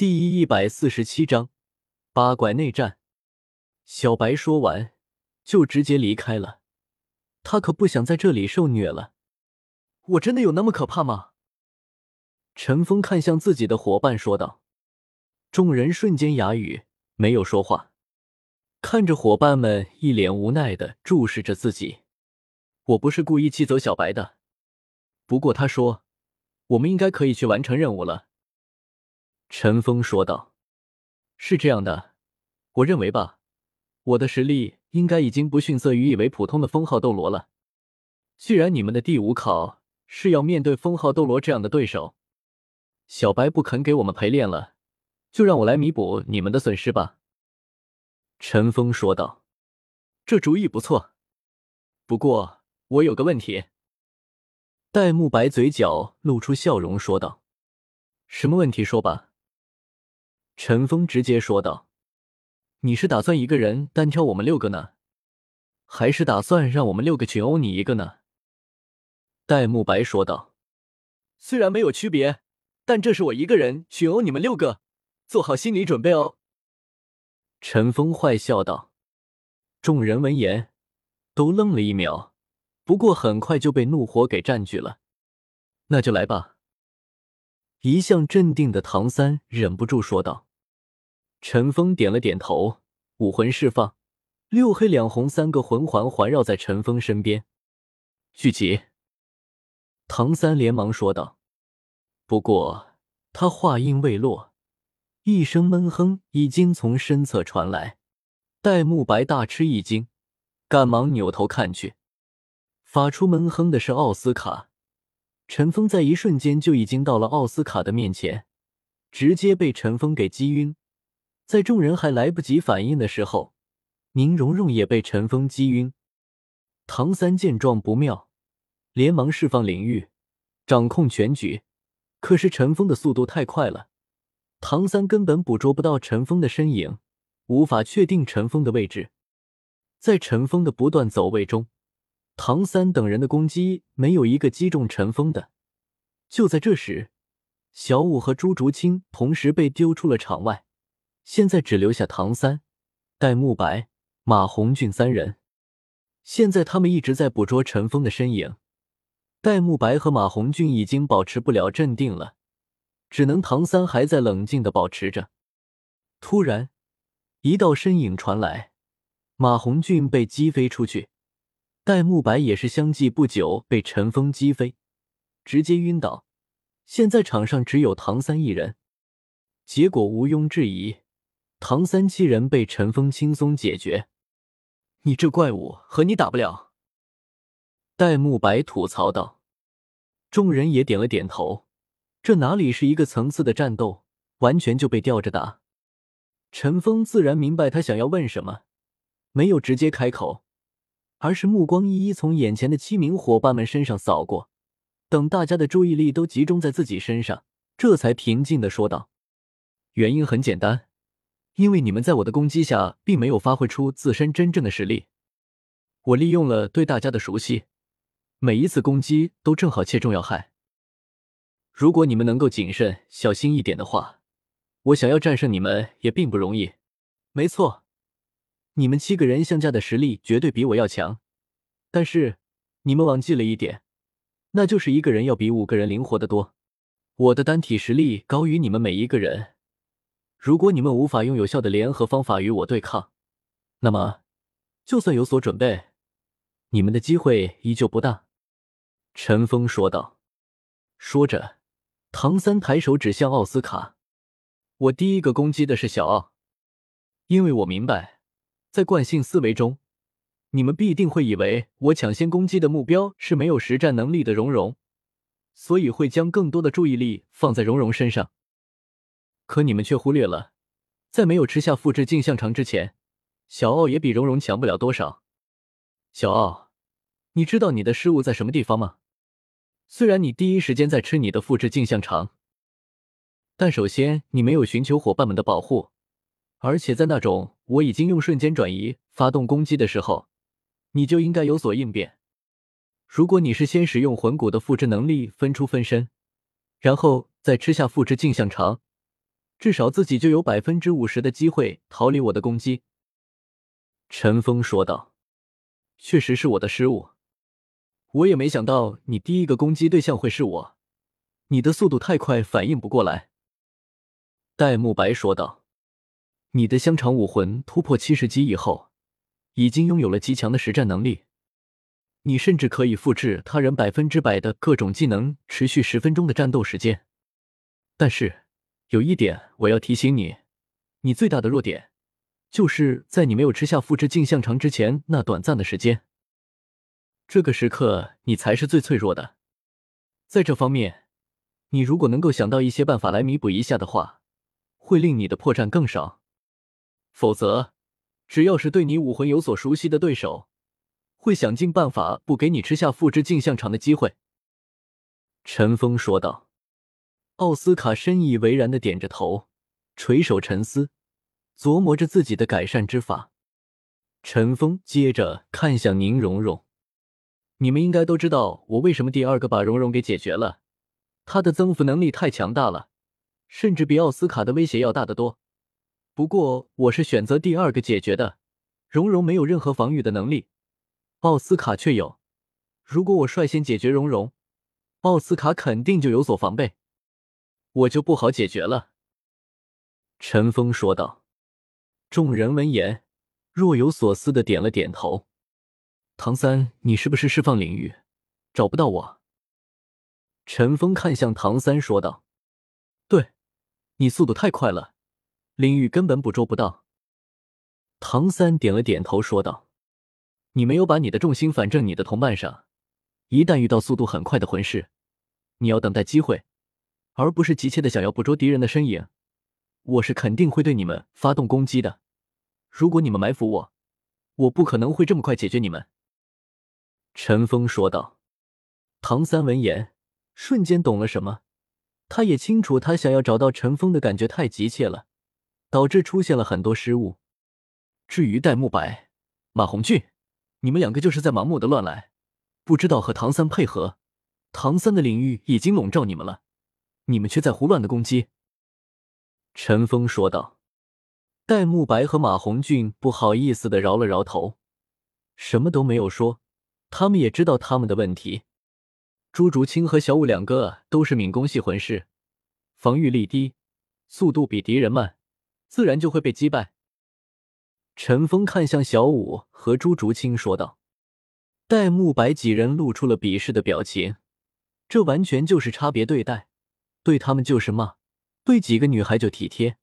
第一百四十七章八拐内战。小白说完，就直接离开了。他可不想在这里受虐了。我真的有那么可怕吗？陈峰看向自己的伙伴说道。众人瞬间哑语，没有说话，看着伙伴们一脸无奈的注视着自己。我不是故意气走小白的，不过他说，我们应该可以去完成任务了。陈峰说道：“是这样的，我认为吧，我的实力应该已经不逊色于一位普通的封号斗罗了。既然你们的第五考是要面对封号斗罗这样的对手，小白不肯给我们陪练了，就让我来弥补你们的损失吧。”陈峰说道：“这主意不错，不过我有个问题。”戴沐白嘴角露出笑容说道：“什么问题？说吧。”陈峰直接说道：“你是打算一个人单挑我们六个呢，还是打算让我们六个群殴你一个呢？”戴沐白说道：“虽然没有区别，但这是我一个人群殴你们六个，做好心理准备哦。”陈峰坏笑道。众人闻言都愣了一秒，不过很快就被怒火给占据了。那就来吧。一向镇定的唐三忍不住说道。陈峰点了点头，武魂释放，六黑两红三个魂环环绕在陈峰身边。聚集！唐三连忙说道。不过他话音未落，一声闷哼已经从身侧传来。戴沐白大吃一惊，赶忙扭头看去，发出闷哼的是奥斯卡。陈峰在一瞬间就已经到了奥斯卡的面前，直接被陈峰给击晕。在众人还来不及反应的时候，宁荣荣也被陈峰击晕。唐三见状不妙，连忙释放领域，掌控全局。可是陈峰的速度太快了，唐三根本捕捉不到陈峰的身影，无法确定陈峰的位置。在陈峰的不断走位中，唐三等人的攻击没有一个击中陈峰的。就在这时，小五和朱竹清同时被丢出了场外。现在只留下唐三、戴沐白、马红俊三人。现在他们一直在捕捉陈峰的身影。戴沐白和马红俊已经保持不了镇定了，只能唐三还在冷静的保持着。突然，一道身影传来，马红俊被击飞出去，戴沐白也是相继不久被陈峰击飞，直接晕倒。现在场上只有唐三一人，结果毋庸置疑。唐三七人被陈峰轻松解决，你这怪物和你打不了。戴沐白吐槽道。众人也点了点头，这哪里是一个层次的战斗，完全就被吊着打。陈峰自然明白他想要问什么，没有直接开口，而是目光一一从眼前的七名伙伴们身上扫过，等大家的注意力都集中在自己身上，这才平静的说道：“原因很简单。”因为你们在我的攻击下，并没有发挥出自身真正的实力，我利用了对大家的熟悉，每一次攻击都正好切中要害。如果你们能够谨慎小心一点的话，我想要战胜你们也并不容易。没错，你们七个人相加的实力绝对比我要强，但是你们忘记了一点，那就是一个人要比五个人灵活的多。我的单体实力高于你们每一个人。如果你们无法用有效的联合方法与我对抗，那么就算有所准备，你们的机会依旧不大。”陈峰说道。说着，唐三抬手指向奥斯卡：“我第一个攻击的是小奥，因为我明白，在惯性思维中，你们必定会以为我抢先攻击的目标是没有实战能力的蓉蓉，所以会将更多的注意力放在蓉蓉身上。”可你们却忽略了，在没有吃下复制镜像肠之前，小奥也比蓉蓉强不了多少。小奥，你知道你的失误在什么地方吗？虽然你第一时间在吃你的复制镜像肠，但首先你没有寻求伙伴们的保护，而且在那种我已经用瞬间转移发动攻击的时候，你就应该有所应变。如果你是先使用魂骨的复制能力分出分身，然后再吃下复制镜像肠。至少自己就有百分之五十的机会逃离我的攻击。”陈峰说道：“确实是我的失误，我也没想到你第一个攻击对象会是我，你的速度太快，反应不过来。”戴沐白说道：“你的香肠武魂突破七十级以后，已经拥有了极强的实战能力，你甚至可以复制他人百分之百的各种技能，持续十分钟的战斗时间。但是有一点我要提醒你，你最大的弱点。”就是在你没有吃下复制镜像肠之前那短暂的时间，这个时刻你才是最脆弱的。在这方面，你如果能够想到一些办法来弥补一下的话，会令你的破绽更少。否则，只要是对你武魂有所熟悉的对手，会想尽办法不给你吃下复制镜像肠的机会。”陈峰说道。奥斯卡深以为然的点着头，垂首沉思。琢磨着自己的改善之法，陈峰接着看向宁荣荣：“你们应该都知道我为什么第二个把荣荣给解决了。他的增幅能力太强大了，甚至比奥斯卡的威胁要大得多。不过我是选择第二个解决的。荣荣没有任何防御的能力，奥斯卡却有。如果我率先解决荣荣，奥斯卡肯定就有所防备，我就不好解决了。”陈峰说道。众人闻言，若有所思的点了点头。唐三，你是不是释放领域，找不到我？陈峰看向唐三说道：“对，你速度太快了，领域根本捕捉不到。”唐三点了点头说道：“你没有把你的重心反正你的同伴上，一旦遇到速度很快的魂师，你要等待机会，而不是急切的想要捕捉敌人的身影。”我是肯定会对你们发动攻击的。如果你们埋伏我，我不可能会这么快解决你们。”陈峰说道。唐三闻言，瞬间懂了什么。他也清楚，他想要找到陈峰的感觉太急切了，导致出现了很多失误。至于戴沐白、马红俊，你们两个就是在盲目的乱来，不知道和唐三配合。唐三的领域已经笼罩你们了，你们却在胡乱的攻击。陈峰说道：“戴沐白和马红俊不好意思的摇了摇头，什么都没有说。他们也知道他们的问题。朱竹清和小舞两个都是敏攻系魂师，防御力低，速度比敌人慢，自然就会被击败。”陈峰看向小舞和朱竹清说道：“戴沐白几人露出了鄙视的表情，这完全就是差别对待，对他们就是骂。”对几个女孩就体贴，